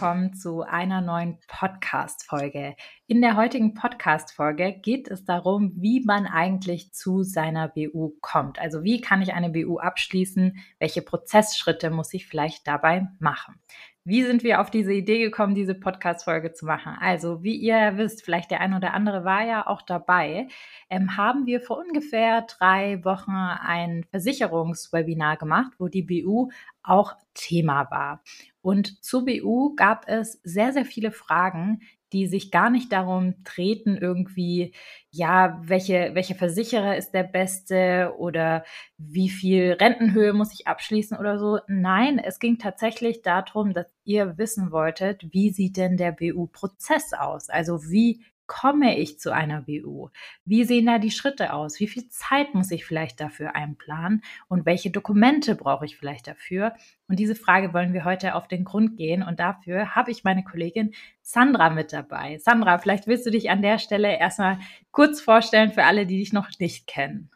Willkommen zu einer neuen Podcast-Folge. In der heutigen Podcast-Folge geht es darum, wie man eigentlich zu seiner BU kommt. Also wie kann ich eine BU abschließen? Welche Prozessschritte muss ich vielleicht dabei machen? Wie sind wir auf diese Idee gekommen, diese Podcast-Folge zu machen? Also, wie ihr wisst, vielleicht der ein oder andere war ja auch dabei, ähm, haben wir vor ungefähr drei Wochen ein Versicherungswebinar gemacht, wo die BU auch Thema war. Und zur BU gab es sehr, sehr viele Fragen, die sich gar nicht darum treten, irgendwie, ja, welche, welche Versicherer ist der beste oder wie viel Rentenhöhe muss ich abschließen oder so. Nein, es ging tatsächlich darum, dass ihr wissen wolltet, wie sieht denn der BU-Prozess aus? Also wie komme ich zu einer BU? Wie sehen da die Schritte aus? Wie viel Zeit muss ich vielleicht dafür einplanen? Und welche Dokumente brauche ich vielleicht dafür? Und diese Frage wollen wir heute auf den Grund gehen. Und dafür habe ich meine Kollegin Sandra mit dabei. Sandra, vielleicht willst du dich an der Stelle erstmal kurz vorstellen für alle, die dich noch nicht kennen.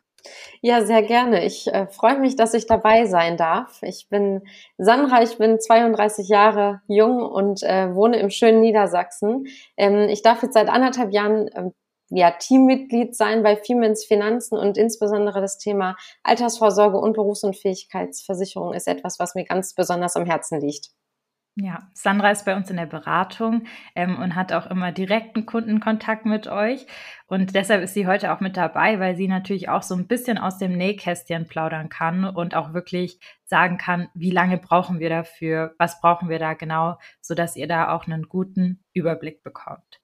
Ja, sehr gerne. Ich äh, freue mich, dass ich dabei sein darf. Ich bin Sandra, ich bin 32 Jahre jung und äh, wohne im schönen Niedersachsen. Ähm, ich darf jetzt seit anderthalb Jahren ähm, ja, Teammitglied sein bei Siemens Finanzen und insbesondere das Thema Altersvorsorge und Berufsunfähigkeitsversicherung ist etwas, was mir ganz besonders am Herzen liegt. Ja, Sandra ist bei uns in der Beratung ähm, und hat auch immer direkten Kundenkontakt mit euch. Und deshalb ist sie heute auch mit dabei, weil sie natürlich auch so ein bisschen aus dem Nähkästchen plaudern kann und auch wirklich sagen kann, wie lange brauchen wir dafür, was brauchen wir da genau, sodass ihr da auch einen guten Überblick bekommt.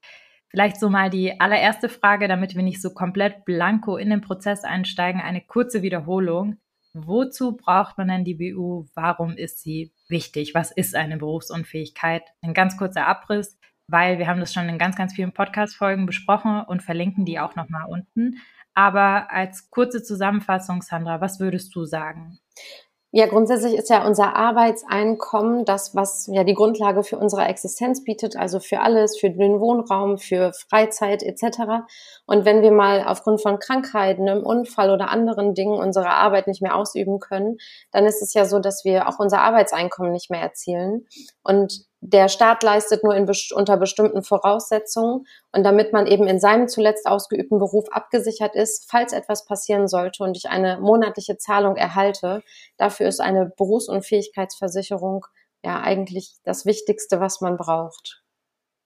Vielleicht so mal die allererste Frage, damit wir nicht so komplett blanko in den Prozess einsteigen, eine kurze Wiederholung. Wozu braucht man denn die BU? Warum ist sie wichtig? Was ist eine Berufsunfähigkeit? Ein ganz kurzer Abriss, weil wir haben das schon in ganz, ganz vielen Podcast-Folgen besprochen und verlinken die auch nochmal unten. Aber als kurze Zusammenfassung, Sandra, was würdest du sagen? Ja, grundsätzlich ist ja unser Arbeitseinkommen das, was ja die Grundlage für unsere Existenz bietet, also für alles, für den Wohnraum, für Freizeit etc. Und wenn wir mal aufgrund von Krankheiten, einem Unfall oder anderen Dingen unsere Arbeit nicht mehr ausüben können, dann ist es ja so, dass wir auch unser Arbeitseinkommen nicht mehr erzielen. Und der Staat leistet nur in, unter bestimmten Voraussetzungen und damit man eben in seinem zuletzt ausgeübten Beruf abgesichert ist, falls etwas passieren sollte und ich eine monatliche Zahlung erhalte, dafür ist eine Berufsunfähigkeitsversicherung ja eigentlich das Wichtigste, was man braucht.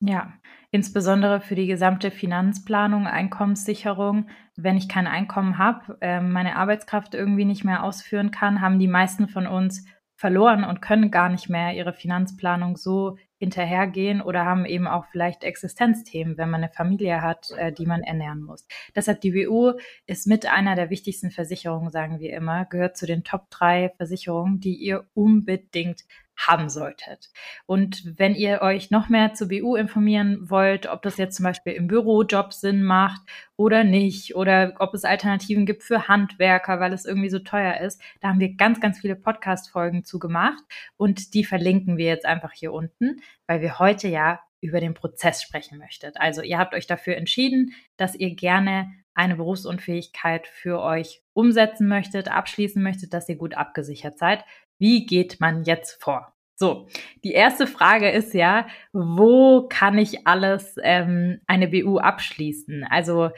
Ja, insbesondere für die gesamte Finanzplanung, Einkommenssicherung. Wenn ich kein Einkommen habe, äh, meine Arbeitskraft irgendwie nicht mehr ausführen kann, haben die meisten von uns verloren und können gar nicht mehr ihre Finanzplanung so hinterhergehen oder haben eben auch vielleicht Existenzthemen, wenn man eine Familie hat, äh, die man ernähren muss. Deshalb die BU ist mit einer der wichtigsten Versicherungen, sagen wir immer, gehört zu den Top drei Versicherungen, die ihr unbedingt haben solltet. Und wenn ihr euch noch mehr zur BU informieren wollt, ob das jetzt zum Beispiel im Bürojob Sinn macht oder nicht, oder ob es Alternativen gibt für Handwerker, weil es irgendwie so teuer ist, da haben wir ganz, ganz viele Podcast-Folgen zu gemacht und die verlinken wir jetzt einfach hier unten, weil wir heute ja über den Prozess sprechen möchtet. Also ihr habt euch dafür entschieden, dass ihr gerne eine Berufsunfähigkeit für euch umsetzen möchtet, abschließen möchtet, dass ihr gut abgesichert seid. Wie geht man jetzt vor? So, die erste Frage ist ja, wo kann ich alles ähm, eine BU abschließen? Also,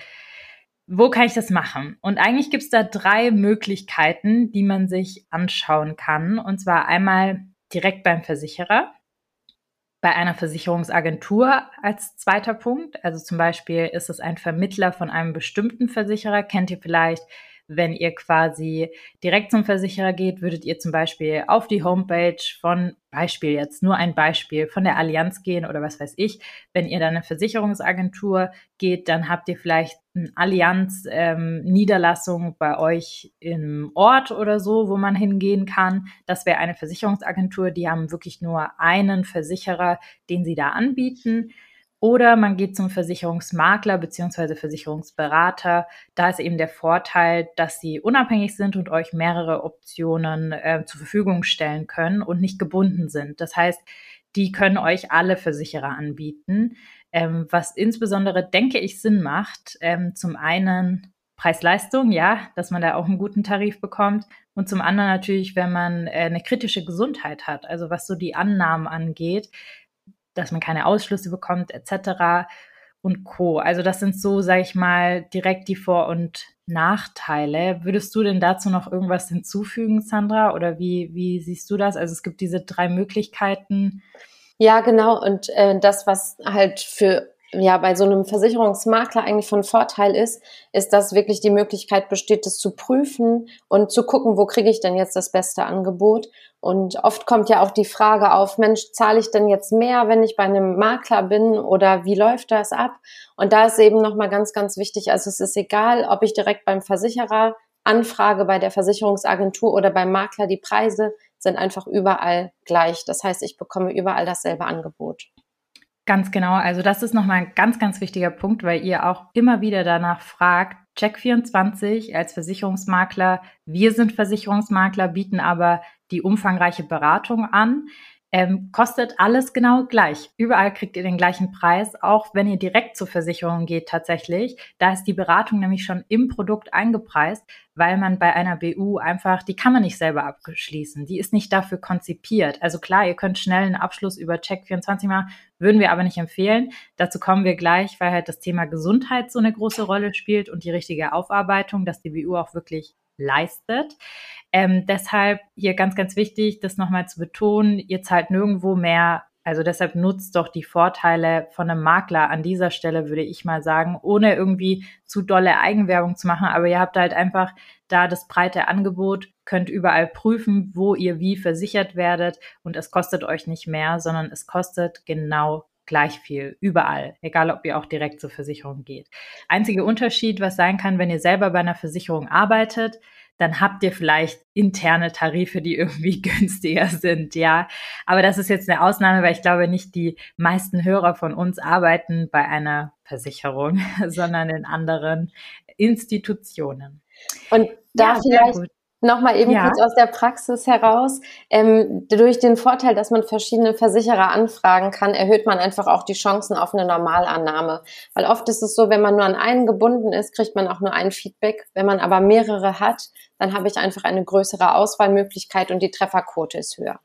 wo kann ich das machen? Und eigentlich gibt es da drei Möglichkeiten, die man sich anschauen kann. Und zwar einmal direkt beim Versicherer, bei einer Versicherungsagentur als zweiter Punkt. Also zum Beispiel ist es ein Vermittler von einem bestimmten Versicherer. Kennt ihr vielleicht wenn ihr quasi direkt zum Versicherer geht, würdet ihr zum Beispiel auf die Homepage von Beispiel jetzt, nur ein Beispiel von der Allianz gehen oder was weiß ich. Wenn ihr dann eine Versicherungsagentur geht, dann habt ihr vielleicht eine Allianz-Niederlassung ähm, bei euch im Ort oder so, wo man hingehen kann. Das wäre eine Versicherungsagentur. Die haben wirklich nur einen Versicherer, den sie da anbieten. Oder man geht zum Versicherungsmakler beziehungsweise Versicherungsberater. Da ist eben der Vorteil, dass sie unabhängig sind und euch mehrere Optionen äh, zur Verfügung stellen können und nicht gebunden sind. Das heißt, die können euch alle Versicherer anbieten, ähm, was insbesondere, denke ich, Sinn macht. Ähm, zum einen Preis-Leistung, ja, dass man da auch einen guten Tarif bekommt. Und zum anderen natürlich, wenn man äh, eine kritische Gesundheit hat, also was so die Annahmen angeht, dass man keine Ausschlüsse bekommt, etc. und Co. Also das sind so, sage ich mal, direkt die Vor- und Nachteile. Würdest du denn dazu noch irgendwas hinzufügen, Sandra? Oder wie, wie siehst du das? Also es gibt diese drei Möglichkeiten. Ja, genau. Und äh, das, was halt für ja bei so einem Versicherungsmakler eigentlich von Vorteil ist, ist, dass wirklich die Möglichkeit besteht, das zu prüfen und zu gucken, wo kriege ich denn jetzt das beste Angebot. Und oft kommt ja auch die Frage auf, Mensch, zahle ich denn jetzt mehr, wenn ich bei einem Makler bin oder wie läuft das ab? Und da ist eben nochmal ganz, ganz wichtig, also es ist egal, ob ich direkt beim Versicherer anfrage, bei der Versicherungsagentur oder beim Makler, die Preise sind einfach überall gleich. Das heißt, ich bekomme überall dasselbe Angebot. Ganz genau. Also das ist nochmal ein ganz, ganz wichtiger Punkt, weil ihr auch immer wieder danach fragt. Check24 als Versicherungsmakler. Wir sind Versicherungsmakler, bieten aber die umfangreiche Beratung an. Ähm, kostet alles genau gleich. Überall kriegt ihr den gleichen Preis, auch wenn ihr direkt zur Versicherung geht tatsächlich. Da ist die Beratung nämlich schon im Produkt eingepreist, weil man bei einer BU einfach, die kann man nicht selber abschließen. Die ist nicht dafür konzipiert. Also klar, ihr könnt schnell einen Abschluss über Check24 machen, würden wir aber nicht empfehlen. Dazu kommen wir gleich, weil halt das Thema Gesundheit so eine große Rolle spielt und die richtige Aufarbeitung, dass die BU auch wirklich leistet. Ähm, deshalb hier ganz, ganz wichtig, das nochmal zu betonen, ihr zahlt nirgendwo mehr. Also deshalb nutzt doch die Vorteile von einem Makler an dieser Stelle, würde ich mal sagen, ohne irgendwie zu dolle Eigenwerbung zu machen. Aber ihr habt halt einfach da das breite Angebot, könnt überall prüfen, wo ihr wie versichert werdet und es kostet euch nicht mehr, sondern es kostet genau gleich viel, überall, egal ob ihr auch direkt zur Versicherung geht. Einziger Unterschied, was sein kann, wenn ihr selber bei einer Versicherung arbeitet, dann habt ihr vielleicht interne Tarife, die irgendwie günstiger sind, ja. Aber das ist jetzt eine Ausnahme, weil ich glaube nicht die meisten Hörer von uns arbeiten bei einer Versicherung, sondern in anderen Institutionen. Und da ja, vielleicht Nochmal eben ja. kurz aus der Praxis heraus. Ähm, durch den Vorteil, dass man verschiedene Versicherer anfragen kann, erhöht man einfach auch die Chancen auf eine Normalannahme. Weil oft ist es so, wenn man nur an einen gebunden ist, kriegt man auch nur ein Feedback. Wenn man aber mehrere hat, dann habe ich einfach eine größere Auswahlmöglichkeit und die Trefferquote ist höher.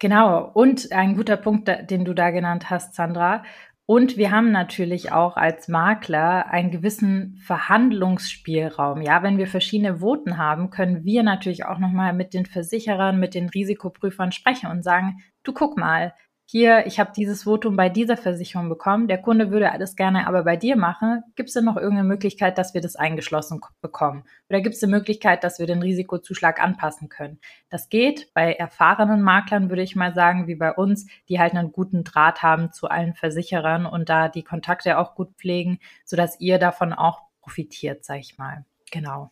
Genau. Und ein guter Punkt, den du da genannt hast, Sandra. Und wir haben natürlich auch als Makler einen gewissen Verhandlungsspielraum. Ja, wenn wir verschiedene Voten haben, können wir natürlich auch nochmal mit den Versicherern, mit den Risikoprüfern sprechen und sagen, du guck mal, hier, ich habe dieses Votum bei dieser Versicherung bekommen, der Kunde würde alles gerne aber bei dir machen. Gibt es denn noch irgendeine Möglichkeit, dass wir das eingeschlossen bekommen? Oder gibt es eine Möglichkeit, dass wir den Risikozuschlag anpassen können? Das geht bei erfahrenen Maklern, würde ich mal sagen, wie bei uns, die halt einen guten Draht haben zu allen Versicherern und da die Kontakte auch gut pflegen, sodass ihr davon auch profitiert, sag ich mal. Genau.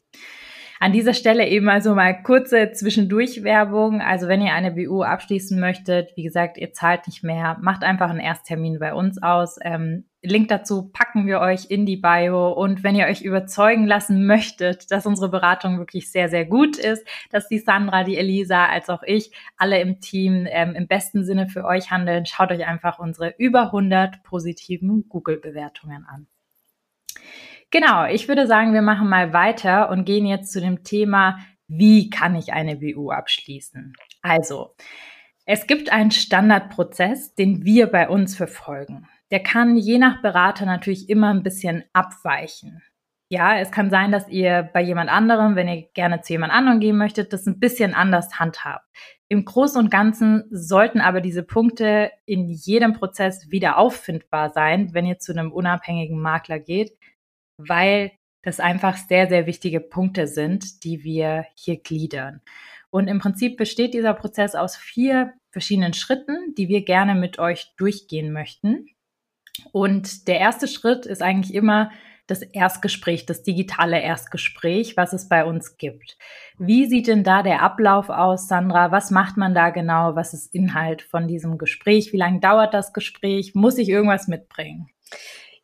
An dieser Stelle eben also mal kurze Zwischendurchwerbung. Also wenn ihr eine BU abschließen möchtet, wie gesagt, ihr zahlt nicht mehr, macht einfach einen Ersttermin bei uns aus. Ähm, Link dazu packen wir euch in die Bio. Und wenn ihr euch überzeugen lassen möchtet, dass unsere Beratung wirklich sehr, sehr gut ist, dass die Sandra, die Elisa als auch ich alle im Team ähm, im besten Sinne für euch handeln, schaut euch einfach unsere über 100 positiven Google-Bewertungen an. Genau, ich würde sagen, wir machen mal weiter und gehen jetzt zu dem Thema, wie kann ich eine BU abschließen? Also, es gibt einen Standardprozess, den wir bei uns verfolgen. Der kann je nach Berater natürlich immer ein bisschen abweichen. Ja, es kann sein, dass ihr bei jemand anderem, wenn ihr gerne zu jemand anderem gehen möchtet, das ein bisschen anders handhabt. Im Großen und Ganzen sollten aber diese Punkte in jedem Prozess wieder auffindbar sein, wenn ihr zu einem unabhängigen Makler geht, weil das einfach sehr, sehr wichtige Punkte sind, die wir hier gliedern. Und im Prinzip besteht dieser Prozess aus vier verschiedenen Schritten, die wir gerne mit euch durchgehen möchten. Und der erste Schritt ist eigentlich immer das Erstgespräch, das digitale Erstgespräch, was es bei uns gibt. Wie sieht denn da der Ablauf aus, Sandra? Was macht man da genau? Was ist Inhalt von diesem Gespräch? Wie lange dauert das Gespräch? Muss ich irgendwas mitbringen?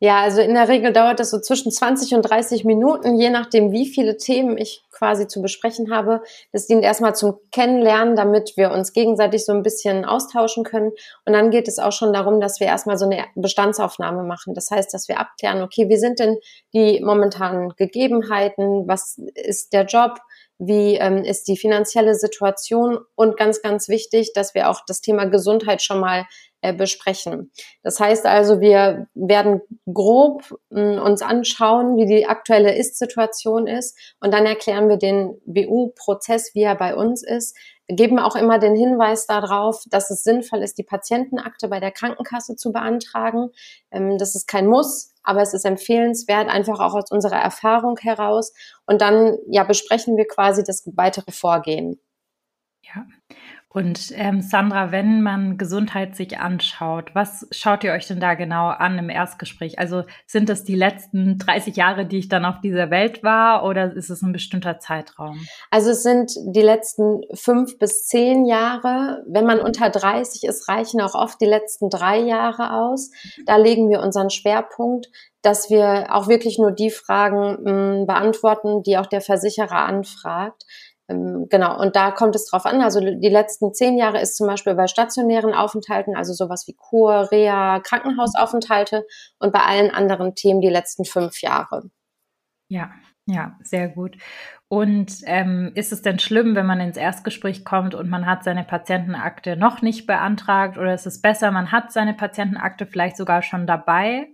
Ja, also in der Regel dauert das so zwischen 20 und 30 Minuten, je nachdem, wie viele Themen ich quasi zu besprechen habe. Das dient erstmal zum Kennenlernen, damit wir uns gegenseitig so ein bisschen austauschen können. Und dann geht es auch schon darum, dass wir erstmal so eine Bestandsaufnahme machen. Das heißt, dass wir abklären, okay, wie sind denn die momentanen Gegebenheiten? Was ist der Job? Wie ähm, ist die finanzielle Situation und ganz, ganz wichtig, dass wir auch das Thema Gesundheit schon mal äh, besprechen. Das heißt also, wir werden grob äh, uns anschauen, wie die aktuelle Ist-Situation ist und dann erklären wir den BU-Prozess, wie er bei uns ist, geben auch immer den Hinweis darauf, dass es sinnvoll ist, die Patientenakte bei der Krankenkasse zu beantragen. Ähm, das ist kein Muss, aber es ist empfehlenswert, einfach auch aus unserer Erfahrung heraus. Und dann ja besprechen wir quasi das weitere Vorgehen. Ja. Und ähm, Sandra, wenn man Gesundheit sich anschaut, was schaut ihr euch denn da genau an im Erstgespräch? Also sind das die letzten 30 Jahre, die ich dann auf dieser Welt war, oder ist es ein bestimmter Zeitraum? Also es sind die letzten fünf bis zehn Jahre. Wenn man unter 30 ist, reichen auch oft die letzten drei Jahre aus. Da legen wir unseren Schwerpunkt dass wir auch wirklich nur die Fragen mh, hm, beantworten, die auch der Versicherer anfragt. Ähm, genau, und da kommt es drauf an. Also die letzten zehn Jahre ist zum Beispiel bei stationären Aufenthalten, also sowas wie Kur, Reha, Krankenhausaufenthalte und bei allen anderen Themen die letzten fünf Jahre. Ja, ja, sehr gut. Und ähm, ist es denn schlimm, wenn man ins Erstgespräch kommt und man hat seine Patientenakte noch nicht beantragt? Oder ist es besser, man hat seine Patientenakte vielleicht sogar schon dabei?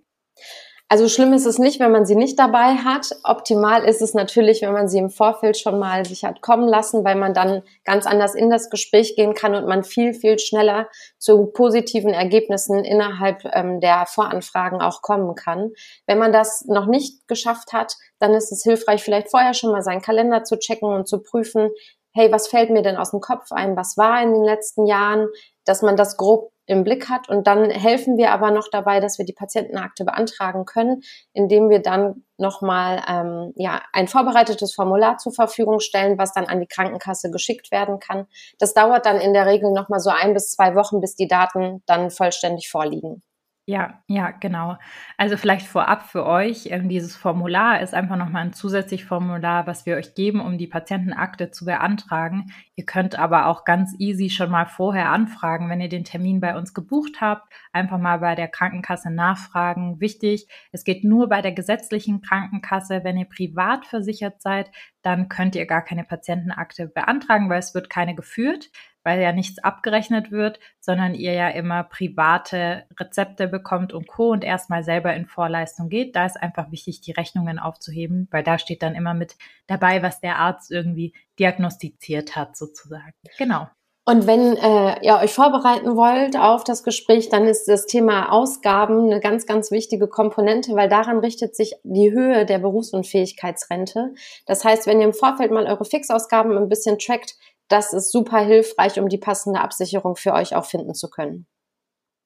Also schlimm ist es nicht, wenn man sie nicht dabei hat. Optimal ist es natürlich, wenn man sie im Vorfeld schon mal sich hat kommen lassen, weil man dann ganz anders in das Gespräch gehen kann und man viel, viel schneller zu positiven Ergebnissen innerhalb ähm, der Voranfragen auch kommen kann. Wenn man das noch nicht geschafft hat, dann ist es hilfreich, vielleicht vorher schon mal seinen Kalender zu checken und zu prüfen, hey, was fällt mir denn aus dem Kopf ein? Was war in den letzten Jahren? Dass man das grob im Blick hat. Und dann helfen wir aber noch dabei, dass wir die Patientenakte beantragen können, indem wir dann nochmal ähm, ja, ein vorbereitetes Formular zur Verfügung stellen, was dann an die Krankenkasse geschickt werden kann. Das dauert dann in der Regel nochmal so ein bis zwei Wochen, bis die Daten dann vollständig vorliegen. Ja, ja, genau. Also vielleicht vorab für euch, ähm, dieses Formular ist einfach nochmal ein zusätzliches Formular, was wir euch geben, um die Patientenakte zu beantragen. Ihr könnt aber auch ganz easy schon mal vorher anfragen, wenn ihr den Termin bei uns gebucht habt, einfach mal bei der Krankenkasse nachfragen. Wichtig, es geht nur bei der gesetzlichen Krankenkasse. Wenn ihr privat versichert seid, dann könnt ihr gar keine Patientenakte beantragen, weil es wird keine geführt weil ja nichts abgerechnet wird, sondern ihr ja immer private Rezepte bekommt und Co. und erstmal selber in Vorleistung geht. Da ist einfach wichtig, die Rechnungen aufzuheben, weil da steht dann immer mit dabei, was der Arzt irgendwie diagnostiziert hat, sozusagen. Genau. Und wenn äh, ihr euch vorbereiten wollt auf das Gespräch, dann ist das Thema Ausgaben eine ganz, ganz wichtige Komponente, weil daran richtet sich die Höhe der Berufsunfähigkeitsrente. Das heißt, wenn ihr im Vorfeld mal eure Fixausgaben ein bisschen trackt, das ist super hilfreich, um die passende Absicherung für euch auch finden zu können.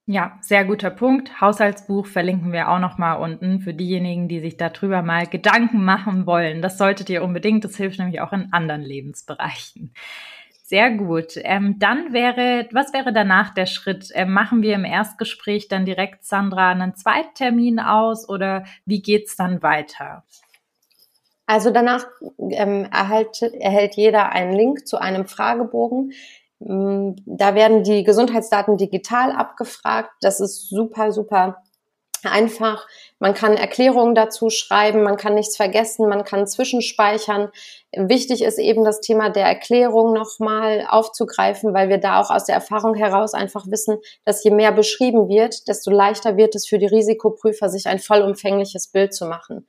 Ja, sehr guter Punkt. Haushaltsbuch verlinken wir auch noch mal unten für diejenigen, die sich darüber mal Gedanken machen wollen. Das solltet ihr unbedingt. Das hilft nämlich auch in anderen Lebensbereichen. Sehr gut. Ähm, dann wäre, was wäre danach der Schritt? Ähm, machen wir im Erstgespräch dann direkt Sandra einen Zweittermin aus oder wie geht's dann weiter? Also danach ähm, erhält, erhält jeder einen Link zu einem Fragebogen. Mm, da werden die Gesundheitsdaten digital abgefragt. Das ist super, super einfach. Man kann Erklärungen dazu schreiben, man kann nichts vergessen, man kann zwischenspeichern. Wichtig ist eben das Thema der Erklärung nochmal aufzugreifen, weil wir da auch aus der Erfahrung heraus einfach wissen, dass je mehr beschrieben wird, desto leichter wird es für die Risikoprüfer, sich ein vollumfängliches Bild zu machen.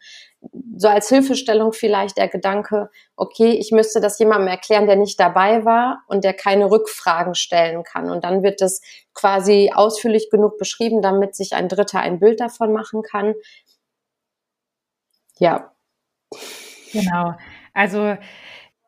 So als Hilfestellung vielleicht der Gedanke, okay, ich müsste das jemandem erklären, der nicht dabei war und der keine Rückfragen stellen kann. Und dann wird es quasi ausführlich genug beschrieben, damit sich ein Dritter ein Bild davon machen kann. Ja. Genau. Also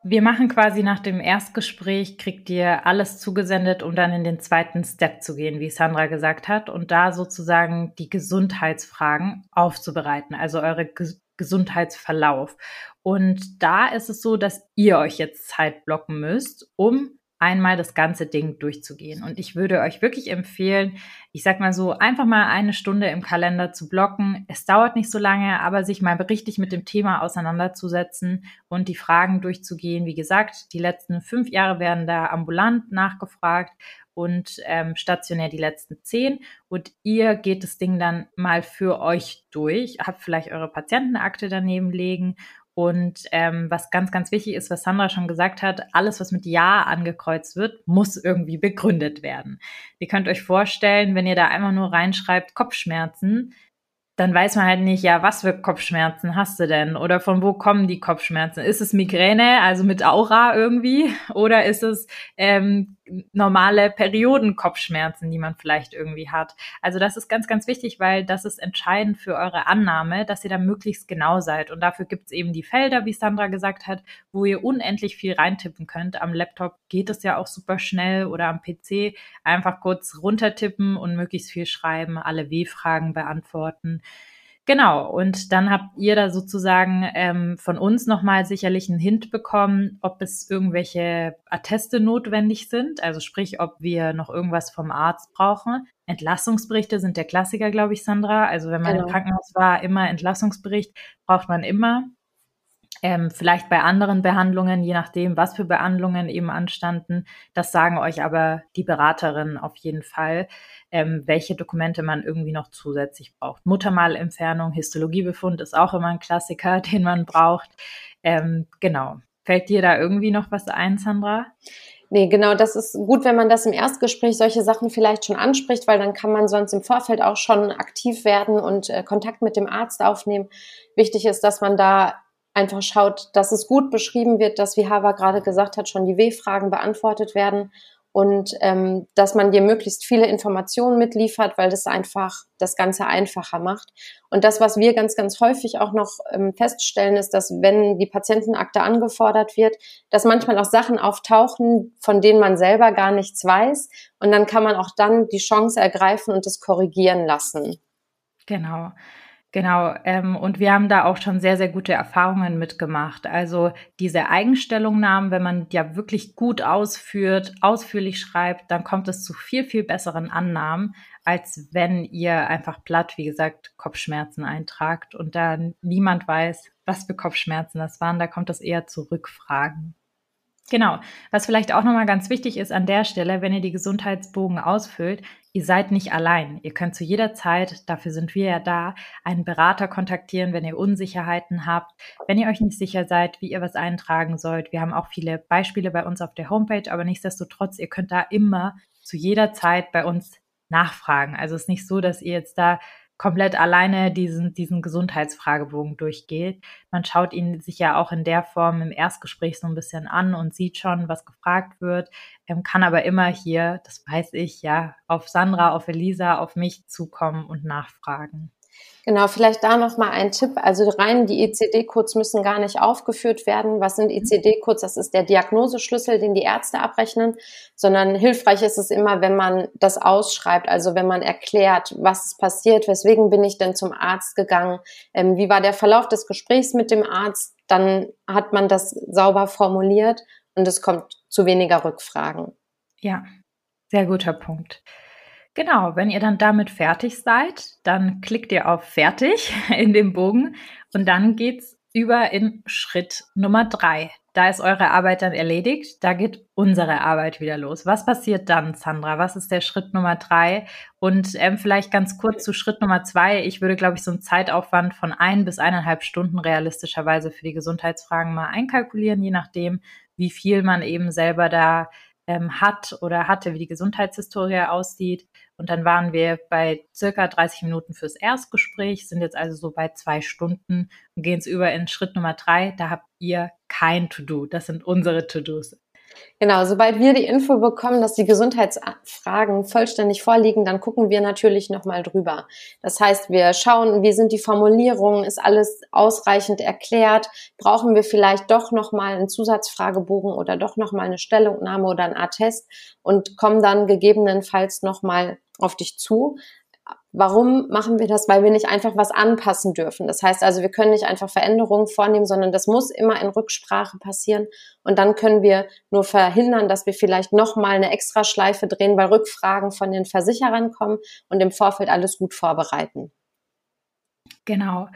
wir machen quasi nach dem Erstgespräch, kriegt ihr alles zugesendet, um dann in den zweiten Step zu gehen, wie Sandra gesagt hat, und da sozusagen die Gesundheitsfragen aufzubereiten. Also eure Gesundheitsverlauf. Und da ist es so, dass ihr euch jetzt Zeit blocken müsst, um einmal das ganze Ding durchzugehen. Und ich würde euch wirklich empfehlen, ich sag mal so, einfach mal eine Stunde im Kalender zu blocken. Es dauert nicht so lange, aber sich mal richtig mit dem Thema auseinanderzusetzen und die Fragen durchzugehen. Wie gesagt, die letzten fünf Jahre werden da ambulant nachgefragt und ähm, stationär die letzten zehn. Und ihr geht das Ding dann mal für euch durch, habt vielleicht eure Patientenakte daneben legen und ähm, was ganz, ganz wichtig ist, was Sandra schon gesagt hat, alles, was mit Ja angekreuzt wird, muss irgendwie begründet werden. Ihr könnt euch vorstellen, wenn ihr da einfach nur reinschreibt Kopfschmerzen, dann weiß man halt nicht, ja, was für Kopfschmerzen hast du denn? Oder von wo kommen die Kopfschmerzen? Ist es Migräne, also mit Aura irgendwie? Oder ist es ähm, normale Periodenkopfschmerzen, die man vielleicht irgendwie hat? Also das ist ganz, ganz wichtig, weil das ist entscheidend für eure Annahme, dass ihr da möglichst genau seid. Und dafür gibt es eben die Felder, wie Sandra gesagt hat, wo ihr unendlich viel reintippen könnt. Am Laptop geht es ja auch super schnell oder am PC einfach kurz runtertippen und möglichst viel schreiben, alle W-Fragen beantworten. Genau, und dann habt ihr da sozusagen ähm, von uns nochmal sicherlich einen Hint bekommen, ob es irgendwelche Atteste notwendig sind, also sprich, ob wir noch irgendwas vom Arzt brauchen. Entlassungsberichte sind der Klassiker, glaube ich, Sandra. Also wenn man genau. im Krankenhaus war, immer Entlassungsbericht braucht man immer. Ähm, vielleicht bei anderen Behandlungen, je nachdem, was für Behandlungen eben anstanden. Das sagen euch aber die Beraterinnen auf jeden Fall, ähm, welche Dokumente man irgendwie noch zusätzlich braucht. Muttermalentfernung, Histologiebefund ist auch immer ein Klassiker, den man braucht. Ähm, genau. Fällt dir da irgendwie noch was ein, Sandra? Nee, genau, das ist gut, wenn man das im Erstgespräch solche Sachen vielleicht schon anspricht, weil dann kann man sonst im Vorfeld auch schon aktiv werden und äh, Kontakt mit dem Arzt aufnehmen. Wichtig ist, dass man da einfach schaut, dass es gut beschrieben wird, dass, wie Hava gerade gesagt hat, schon die W-Fragen beantwortet werden und ähm, dass man dir möglichst viele Informationen mitliefert, weil das einfach das Ganze einfacher macht. Und das, was wir ganz, ganz häufig auch noch ähm, feststellen, ist, dass wenn die Patientenakte angefordert wird, dass manchmal auch Sachen auftauchen, von denen man selber gar nichts weiß. Und dann kann man auch dann die Chance ergreifen und das korrigieren lassen. Genau. Genau, ähm, und wir haben da auch schon sehr, sehr gute Erfahrungen mitgemacht. Also diese Eigenstellungnahmen, wenn man ja wirklich gut ausführt, ausführlich schreibt, dann kommt es zu viel, viel besseren Annahmen, als wenn ihr einfach platt, wie gesagt, Kopfschmerzen eintragt und da niemand weiß, was für Kopfschmerzen das waren. Da kommt das eher zu Rückfragen. Genau. Was vielleicht auch nochmal ganz wichtig ist an der Stelle, wenn ihr die Gesundheitsbogen ausfüllt, ihr seid nicht allein. Ihr könnt zu jeder Zeit, dafür sind wir ja da, einen Berater kontaktieren, wenn ihr Unsicherheiten habt, wenn ihr euch nicht sicher seid, wie ihr was eintragen sollt. Wir haben auch viele Beispiele bei uns auf der Homepage, aber nichtsdestotrotz, ihr könnt da immer zu jeder Zeit bei uns nachfragen. Also es ist nicht so, dass ihr jetzt da komplett alleine diesen, diesen Gesundheitsfragebogen durchgeht. Man schaut ihn sich ja auch in der Form im Erstgespräch so ein bisschen an und sieht schon, was gefragt wird, ähm, kann aber immer hier, das weiß ich, ja, auf Sandra, auf Elisa, auf mich zukommen und nachfragen. Genau, vielleicht da nochmal ein Tipp. Also rein die ECD-Codes müssen gar nicht aufgeführt werden. Was sind ECD-Codes? Das ist der Diagnoseschlüssel, den die Ärzte abrechnen, sondern hilfreich ist es immer, wenn man das ausschreibt, also wenn man erklärt, was ist passiert, weswegen bin ich denn zum Arzt gegangen, ähm, wie war der Verlauf des Gesprächs mit dem Arzt, dann hat man das sauber formuliert und es kommt zu weniger Rückfragen. Ja, sehr guter Punkt. Genau, wenn ihr dann damit fertig seid, dann klickt ihr auf Fertig in dem Bogen und dann geht's über in Schritt Nummer drei. Da ist eure Arbeit dann erledigt, da geht unsere Arbeit wieder los. Was passiert dann, Sandra? Was ist der Schritt Nummer drei? Und ähm, vielleicht ganz kurz zu Schritt Nummer zwei. Ich würde, glaube ich, so einen Zeitaufwand von ein bis eineinhalb Stunden realistischerweise für die Gesundheitsfragen mal einkalkulieren, je nachdem, wie viel man eben selber da ähm, hat oder hatte, wie die Gesundheitshistorie aussieht. Und dann waren wir bei circa 30 Minuten fürs Erstgespräch, sind jetzt also so bei zwei Stunden und gehen es über in Schritt Nummer drei. Da habt ihr kein To-Do. Das sind unsere To-Dos. Genau, sobald wir die Info bekommen, dass die Gesundheitsfragen vollständig vorliegen, dann gucken wir natürlich nochmal drüber. Das heißt, wir schauen, wie sind die Formulierungen, ist alles ausreichend erklärt, brauchen wir vielleicht doch nochmal einen Zusatzfragebogen oder doch nochmal eine Stellungnahme oder ein Attest und kommen dann gegebenenfalls nochmal auf dich zu Warum machen wir das? Weil wir nicht einfach was anpassen dürfen. Das heißt also, wir können nicht einfach Veränderungen vornehmen, sondern das muss immer in Rücksprache passieren. Und dann können wir nur verhindern, dass wir vielleicht nochmal eine Extraschleife drehen, weil Rückfragen von den Versicherern kommen und im Vorfeld alles gut vorbereiten. Genau.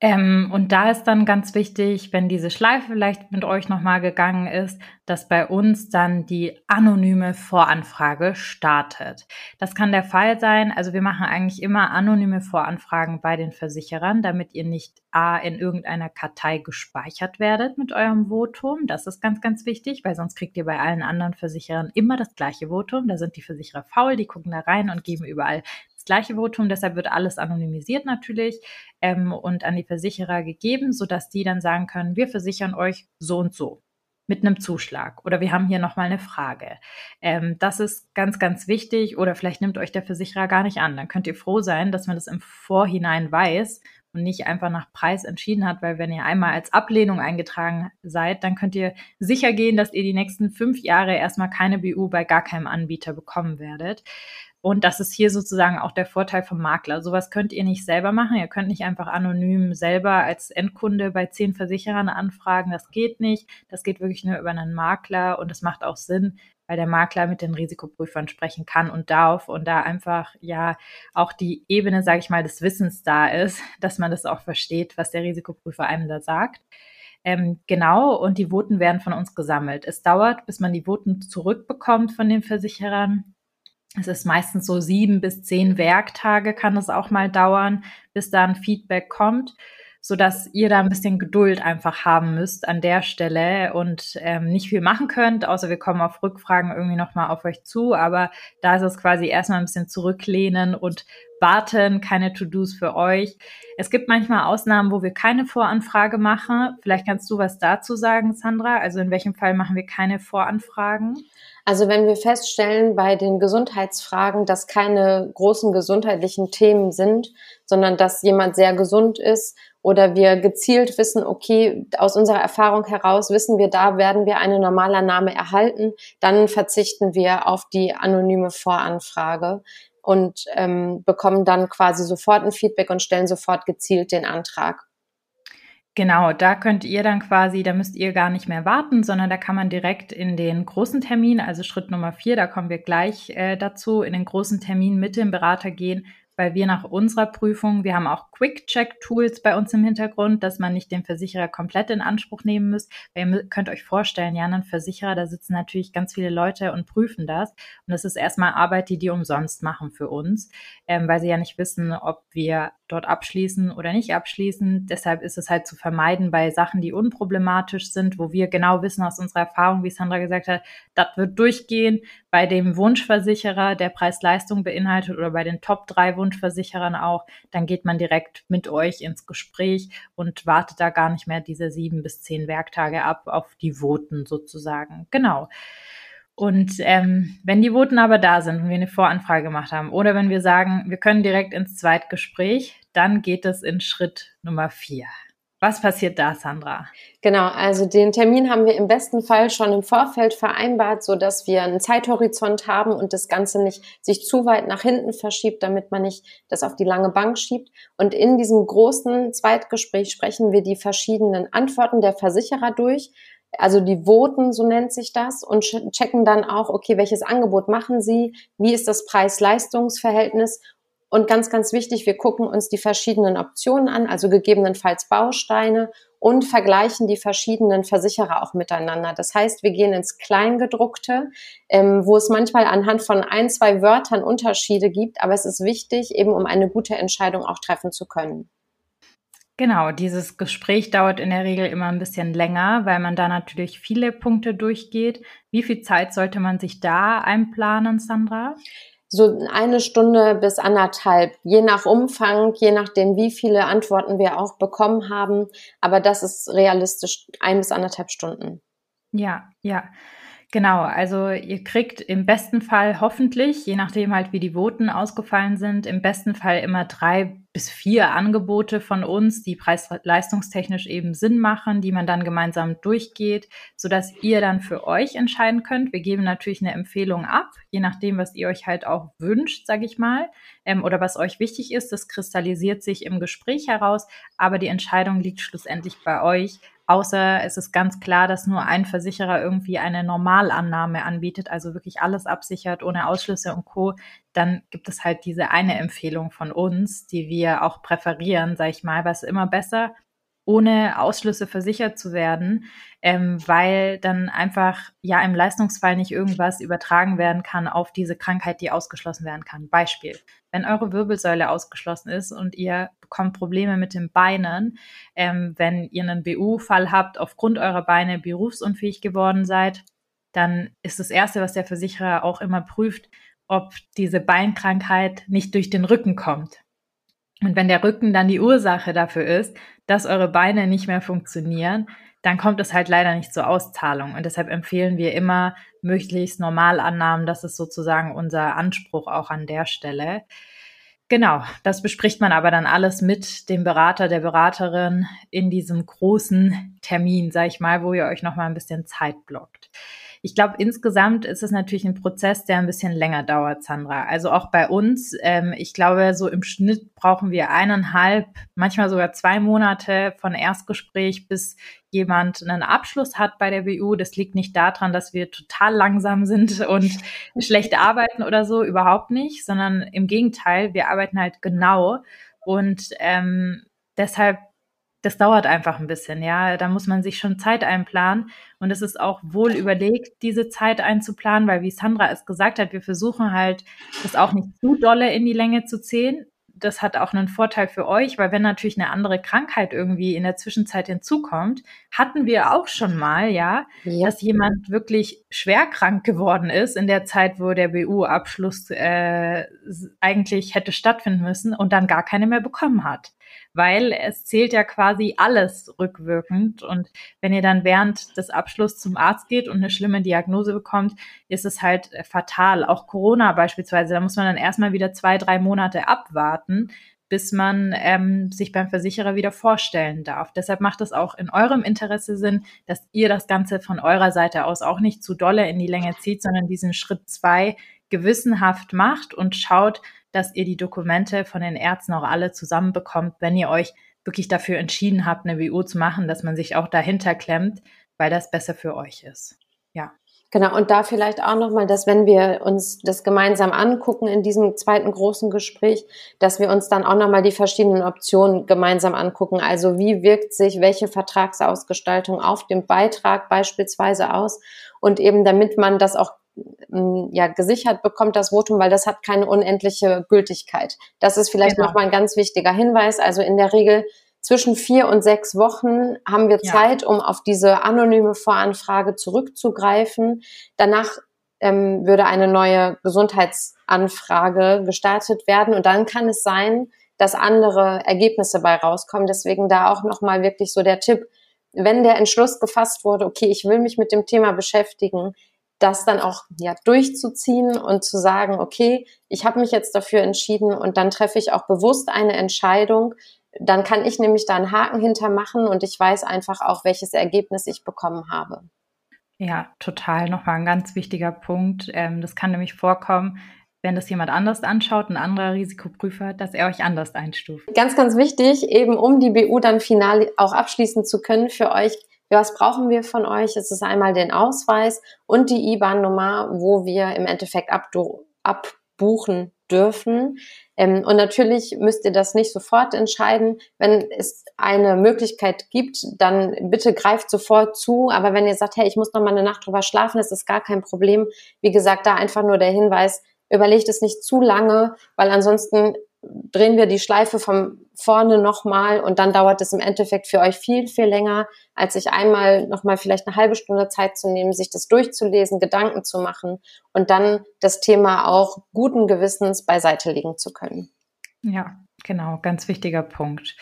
Ähm, und da ist dann ganz wichtig, wenn diese Schleife vielleicht mit euch nochmal gegangen ist, dass bei uns dann die anonyme Voranfrage startet. Das kann der Fall sein. Also wir machen eigentlich immer anonyme Voranfragen bei den Versicherern, damit ihr nicht A in irgendeiner Kartei gespeichert werdet mit eurem Votum. Das ist ganz, ganz wichtig, weil sonst kriegt ihr bei allen anderen Versicherern immer das gleiche Votum. Da sind die Versicherer faul, die gucken da rein und geben überall das gleiche Votum. Deshalb wird alles anonymisiert natürlich ähm, und an die Versicherer gegeben, sodass die dann sagen können, wir versichern euch so und so mit einem Zuschlag oder wir haben hier nochmal eine Frage. Ähm, das ist ganz, ganz wichtig oder vielleicht nimmt euch der Versicherer gar nicht an. Dann könnt ihr froh sein, dass man das im Vorhinein weiß und nicht einfach nach Preis entschieden hat, weil wenn ihr einmal als Ablehnung eingetragen seid, dann könnt ihr sicher gehen, dass ihr die nächsten fünf Jahre erstmal keine BU bei gar keinem Anbieter bekommen werdet. Und das ist hier sozusagen auch der Vorteil vom Makler. Sowas könnt ihr nicht selber machen. Ihr könnt nicht einfach anonym selber als Endkunde bei zehn Versicherern anfragen. Das geht nicht. Das geht wirklich nur über einen Makler und das macht auch Sinn, weil der Makler mit den Risikoprüfern sprechen kann und darf und da einfach ja auch die Ebene, sage ich mal, des Wissens da ist, dass man das auch versteht, was der Risikoprüfer einem da sagt. Ähm, genau, und die Voten werden von uns gesammelt. Es dauert, bis man die Voten zurückbekommt von den Versicherern es ist meistens so sieben bis zehn Werktage kann es auch mal dauern, bis da ein Feedback kommt, so dass ihr da ein bisschen Geduld einfach haben müsst an der Stelle und ähm, nicht viel machen könnt, außer wir kommen auf Rückfragen irgendwie nochmal auf euch zu. Aber da ist es quasi erstmal ein bisschen zurücklehnen und warten, keine To-Dos für euch. Es gibt manchmal Ausnahmen, wo wir keine Voranfrage machen. Vielleicht kannst du was dazu sagen, Sandra. Also in welchem Fall machen wir keine Voranfragen? Also wenn wir feststellen bei den Gesundheitsfragen, dass keine großen gesundheitlichen Themen sind, sondern dass jemand sehr gesund ist oder wir gezielt wissen, okay, aus unserer Erfahrung heraus wissen wir, da werden wir eine Normalannahme erhalten, dann verzichten wir auf die anonyme Voranfrage und ähm, bekommen dann quasi sofort ein Feedback und stellen sofort gezielt den Antrag. Genau, da könnt ihr dann quasi, da müsst ihr gar nicht mehr warten, sondern da kann man direkt in den großen Termin, also Schritt Nummer vier, da kommen wir gleich äh, dazu, in den großen Termin mit dem Berater gehen weil wir nach unserer Prüfung, wir haben auch Quick-Check-Tools bei uns im Hintergrund, dass man nicht den Versicherer komplett in Anspruch nehmen müsst. Weil ihr könnt euch vorstellen, ja, ein Versicherer, da sitzen natürlich ganz viele Leute und prüfen das. Und das ist erstmal Arbeit, die die umsonst machen für uns, ähm, weil sie ja nicht wissen, ob wir dort abschließen oder nicht abschließen. Deshalb ist es halt zu vermeiden bei Sachen, die unproblematisch sind, wo wir genau wissen aus unserer Erfahrung, wie Sandra gesagt hat, das wird durchgehen. Bei dem Wunschversicherer, der Preis-Leistung beinhaltet oder bei den Top 3 Wunsch Versicherern auch, dann geht man direkt mit euch ins Gespräch und wartet da gar nicht mehr diese sieben bis zehn Werktage ab auf die Voten sozusagen. Genau. Und ähm, wenn die Voten aber da sind und wir eine Voranfrage gemacht haben oder wenn wir sagen, wir können direkt ins Zweitgespräch, dann geht es in Schritt Nummer vier. Was passiert da, Sandra? Genau, also den Termin haben wir im besten Fall schon im Vorfeld vereinbart, so dass wir einen Zeithorizont haben und das Ganze nicht sich zu weit nach hinten verschiebt, damit man nicht das auf die lange Bank schiebt. Und in diesem großen Zweitgespräch sprechen wir die verschiedenen Antworten der Versicherer durch, also die Voten, so nennt sich das, und checken dann auch, okay, welches Angebot machen sie, wie ist das Preis-Leistungs-Verhältnis und ganz, ganz wichtig, wir gucken uns die verschiedenen Optionen an, also gegebenenfalls Bausteine und vergleichen die verschiedenen Versicherer auch miteinander. Das heißt, wir gehen ins Kleingedruckte, ähm, wo es manchmal anhand von ein, zwei Wörtern Unterschiede gibt, aber es ist wichtig, eben um eine gute Entscheidung auch treffen zu können. Genau, dieses Gespräch dauert in der Regel immer ein bisschen länger, weil man da natürlich viele Punkte durchgeht. Wie viel Zeit sollte man sich da einplanen, Sandra? So eine Stunde bis anderthalb, je nach Umfang, je nachdem, wie viele Antworten wir auch bekommen haben. Aber das ist realistisch ein bis anderthalb Stunden. Ja, ja. Genau, also ihr kriegt im besten Fall hoffentlich, je nachdem halt wie die Voten ausgefallen sind, im besten Fall immer drei bis vier Angebote von uns, die preis-leistungstechnisch eben Sinn machen, die man dann gemeinsam durchgeht, so dass ihr dann für euch entscheiden könnt. Wir geben natürlich eine Empfehlung ab, je nachdem, was ihr euch halt auch wünscht, sage ich mal, ähm, oder was euch wichtig ist. Das kristallisiert sich im Gespräch heraus, aber die Entscheidung liegt schlussendlich bei euch außer es ist ganz klar, dass nur ein Versicherer irgendwie eine Normalannahme anbietet, also wirklich alles absichert ohne Ausschlüsse und Co., dann gibt es halt diese eine Empfehlung von uns, die wir auch präferieren, sage ich mal, was immer besser, ohne Ausschlüsse versichert zu werden, ähm, weil dann einfach ja im Leistungsfall nicht irgendwas übertragen werden kann auf diese Krankheit, die ausgeschlossen werden kann. Beispiel, wenn eure Wirbelsäule ausgeschlossen ist und ihr bekommt Probleme mit den Beinen, ähm, wenn ihr einen BU-Fall habt, aufgrund eurer Beine berufsunfähig geworden seid, dann ist das Erste, was der Versicherer auch immer prüft, ob diese Beinkrankheit nicht durch den Rücken kommt. Und wenn der Rücken dann die Ursache dafür ist, dass eure Beine nicht mehr funktionieren, dann kommt es halt leider nicht zur Auszahlung. Und deshalb empfehlen wir immer möglichst Normalannahmen. Das ist sozusagen unser Anspruch auch an der Stelle. Genau, das bespricht man aber dann alles mit dem Berater, der Beraterin in diesem großen Termin, sag ich mal, wo ihr euch noch mal ein bisschen Zeit blockt. Ich glaube, insgesamt ist es natürlich ein Prozess, der ein bisschen länger dauert, Sandra. Also auch bei uns. Ähm, ich glaube, so im Schnitt brauchen wir eineinhalb, manchmal sogar zwei Monate von Erstgespräch, bis jemand einen Abschluss hat bei der BU. Das liegt nicht daran, dass wir total langsam sind und schlecht arbeiten oder so, überhaupt nicht, sondern im Gegenteil, wir arbeiten halt genau. Und ähm, deshalb das dauert einfach ein bisschen, ja. Da muss man sich schon Zeit einplanen. Und es ist auch wohl überlegt, diese Zeit einzuplanen, weil wie Sandra es gesagt hat, wir versuchen halt, das auch nicht zu dolle in die Länge zu ziehen. Das hat auch einen Vorteil für euch, weil wenn natürlich eine andere Krankheit irgendwie in der Zwischenzeit hinzukommt, hatten wir auch schon mal, ja, ja. dass jemand wirklich schwer krank geworden ist in der Zeit, wo der BU-Abschluss äh, eigentlich hätte stattfinden müssen und dann gar keine mehr bekommen hat weil es zählt ja quasi alles rückwirkend. Und wenn ihr dann während des Abschlusses zum Arzt geht und eine schlimme Diagnose bekommt, ist es halt äh, fatal. Auch Corona beispielsweise, da muss man dann erstmal wieder zwei, drei Monate abwarten, bis man ähm, sich beim Versicherer wieder vorstellen darf. Deshalb macht es auch in eurem Interesse Sinn, dass ihr das Ganze von eurer Seite aus auch nicht zu dolle in die Länge zieht, sondern diesen Schritt zwei gewissenhaft macht und schaut, dass ihr die Dokumente von den Ärzten auch alle zusammenbekommt, wenn ihr euch wirklich dafür entschieden habt, eine WU zu machen, dass man sich auch dahinter klemmt, weil das besser für euch ist. Ja. Genau, und da vielleicht auch nochmal, dass wenn wir uns das gemeinsam angucken in diesem zweiten großen Gespräch, dass wir uns dann auch nochmal die verschiedenen Optionen gemeinsam angucken. Also wie wirkt sich welche Vertragsausgestaltung auf dem Beitrag beispielsweise aus und eben damit man das auch ja, gesichert bekommt, das Votum, weil das hat keine unendliche Gültigkeit. Das ist vielleicht genau. nochmal ein ganz wichtiger Hinweis. Also in der Regel zwischen vier und sechs Wochen haben wir ja. Zeit, um auf diese anonyme Voranfrage zurückzugreifen. Danach ähm, würde eine neue Gesundheitsanfrage gestartet werden und dann kann es sein, dass andere Ergebnisse bei rauskommen. Deswegen da auch nochmal wirklich so der Tipp, wenn der Entschluss gefasst wurde, okay, ich will mich mit dem Thema beschäftigen, das dann auch ja durchzuziehen und zu sagen, okay, ich habe mich jetzt dafür entschieden und dann treffe ich auch bewusst eine Entscheidung. Dann kann ich nämlich da einen Haken hintermachen und ich weiß einfach auch, welches Ergebnis ich bekommen habe. Ja, total. Nochmal ein ganz wichtiger Punkt. Ähm, das kann nämlich vorkommen, wenn das jemand anders anschaut, ein anderer Risikoprüfer, dass er euch anders einstuft. Ganz, ganz wichtig, eben um die BU dann final auch abschließen zu können für euch, was brauchen wir von euch? Es ist einmal den Ausweis und die IBAN-Nummer, wo wir im Endeffekt abbuchen dürfen. Ähm, und natürlich müsst ihr das nicht sofort entscheiden. Wenn es eine Möglichkeit gibt, dann bitte greift sofort zu. Aber wenn ihr sagt, hey, ich muss noch mal eine Nacht drüber schlafen, das ist gar kein Problem. Wie gesagt, da einfach nur der Hinweis, überlegt es nicht zu lange, weil ansonsten drehen wir die Schleife von vorne nochmal und dann dauert es im Endeffekt für euch viel, viel länger, als sich einmal nochmal vielleicht eine halbe Stunde Zeit zu nehmen, sich das durchzulesen, Gedanken zu machen und dann das Thema auch guten Gewissens beiseite legen zu können. Ja, genau, ganz wichtiger Punkt.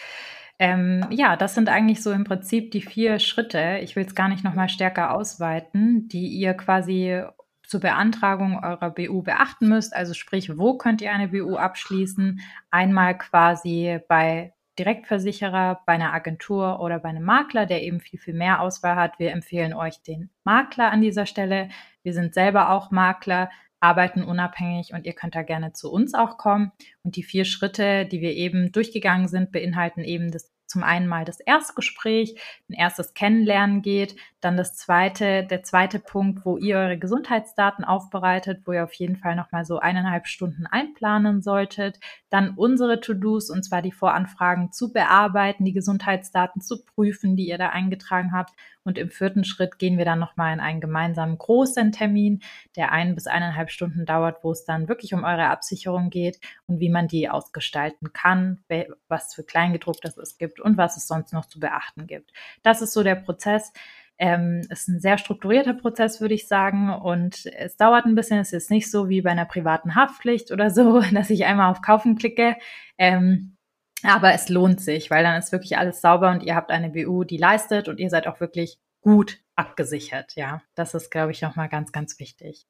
Ähm, ja, das sind eigentlich so im Prinzip die vier Schritte. Ich will es gar nicht nochmal stärker ausweiten, die ihr quasi zur Beantragung eurer BU beachten müsst. Also sprich, wo könnt ihr eine BU abschließen? Einmal quasi bei Direktversicherer, bei einer Agentur oder bei einem Makler, der eben viel, viel mehr Auswahl hat. Wir empfehlen euch den Makler an dieser Stelle. Wir sind selber auch Makler, arbeiten unabhängig und ihr könnt da gerne zu uns auch kommen. Und die vier Schritte, die wir eben durchgegangen sind, beinhalten eben das zum einen mal das Erstgespräch, ein erstes Kennenlernen geht, dann das zweite, der zweite Punkt, wo ihr eure Gesundheitsdaten aufbereitet, wo ihr auf jeden Fall nochmal so eineinhalb Stunden einplanen solltet, dann unsere To-Dos und zwar die Voranfragen zu bearbeiten, die Gesundheitsdaten zu prüfen, die ihr da eingetragen habt und im vierten Schritt gehen wir dann nochmal in einen gemeinsamen großen Termin, der ein bis eineinhalb Stunden dauert, wo es dann wirklich um eure Absicherung geht und wie man die ausgestalten kann, was für Kleingedrucktes es gibt und was es sonst noch zu beachten gibt. Das ist so der Prozess. Ähm, ist ein sehr strukturierter Prozess, würde ich sagen. Und es dauert ein bisschen. Es ist nicht so wie bei einer privaten Haftpflicht oder so, dass ich einmal auf Kaufen klicke. Ähm, aber es lohnt sich, weil dann ist wirklich alles sauber und ihr habt eine BU, die leistet und ihr seid auch wirklich gut abgesichert. Ja, das ist, glaube ich, nochmal ganz, ganz wichtig.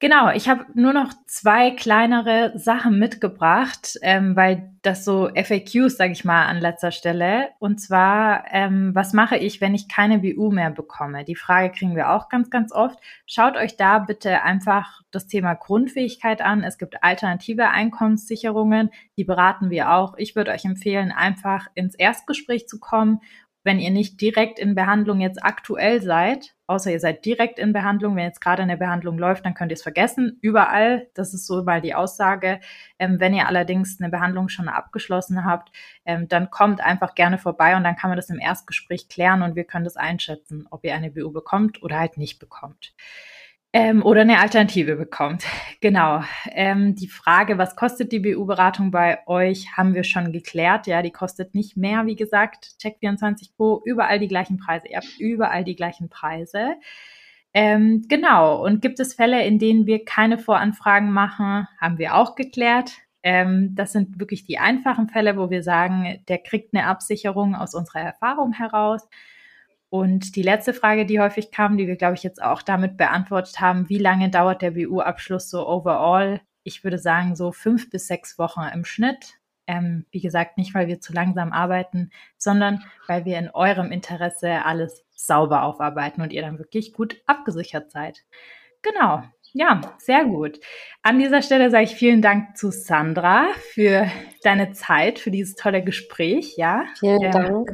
Genau, ich habe nur noch zwei kleinere Sachen mitgebracht, ähm, weil das so FAQs, sage ich mal, an letzter Stelle. Und zwar, ähm, was mache ich, wenn ich keine BU mehr bekomme? Die Frage kriegen wir auch ganz, ganz oft. Schaut euch da bitte einfach das Thema Grundfähigkeit an. Es gibt alternative Einkommenssicherungen, die beraten wir auch. Ich würde euch empfehlen, einfach ins Erstgespräch zu kommen wenn ihr nicht direkt in Behandlung jetzt aktuell seid, außer ihr seid direkt in Behandlung, wenn jetzt gerade eine Behandlung läuft, dann könnt ihr es vergessen. Überall, das ist so mal die Aussage. Ähm, wenn ihr allerdings eine Behandlung schon abgeschlossen habt, ähm, dann kommt einfach gerne vorbei und dann kann man das im Erstgespräch klären und wir können das einschätzen, ob ihr eine BU bekommt oder halt nicht bekommt. Ähm, oder eine Alternative bekommt. Genau. Ähm, die Frage, was kostet die BU-Beratung bei euch, haben wir schon geklärt. Ja, die kostet nicht mehr, wie gesagt. Check24 Pro, überall die gleichen Preise. Ihr habt überall die gleichen Preise. Ähm, genau. Und gibt es Fälle, in denen wir keine Voranfragen machen, haben wir auch geklärt. Ähm, das sind wirklich die einfachen Fälle, wo wir sagen, der kriegt eine Absicherung aus unserer Erfahrung heraus. Und die letzte Frage, die häufig kam, die wir, glaube ich, jetzt auch damit beantwortet haben, wie lange dauert der BU-Abschluss so overall? Ich würde sagen, so fünf bis sechs Wochen im Schnitt. Ähm, wie gesagt, nicht, weil wir zu langsam arbeiten, sondern weil wir in eurem Interesse alles sauber aufarbeiten und ihr dann wirklich gut abgesichert seid. Genau. Ja, sehr gut. An dieser Stelle sage ich vielen Dank zu Sandra für deine Zeit, für dieses tolle Gespräch. Ja, vielen ähm, Dank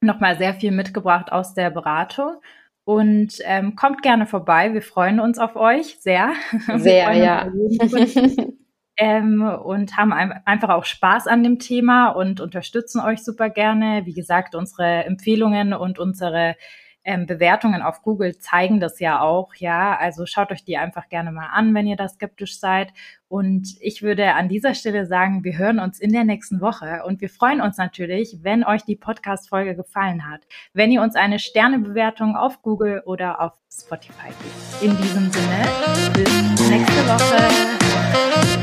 nochmal sehr viel mitgebracht aus der Beratung. Und ähm, kommt gerne vorbei. Wir freuen uns auf euch sehr. Sehr, ja. ähm, und haben einfach auch Spaß an dem Thema und unterstützen euch super gerne. Wie gesagt, unsere Empfehlungen und unsere ähm, Bewertungen auf Google zeigen das ja auch, ja. Also schaut euch die einfach gerne mal an, wenn ihr da skeptisch seid. Und ich würde an dieser Stelle sagen, wir hören uns in der nächsten Woche und wir freuen uns natürlich, wenn euch die Podcast-Folge gefallen hat, wenn ihr uns eine Sternebewertung auf Google oder auf Spotify gebt. In diesem Sinne, bis nächste Woche.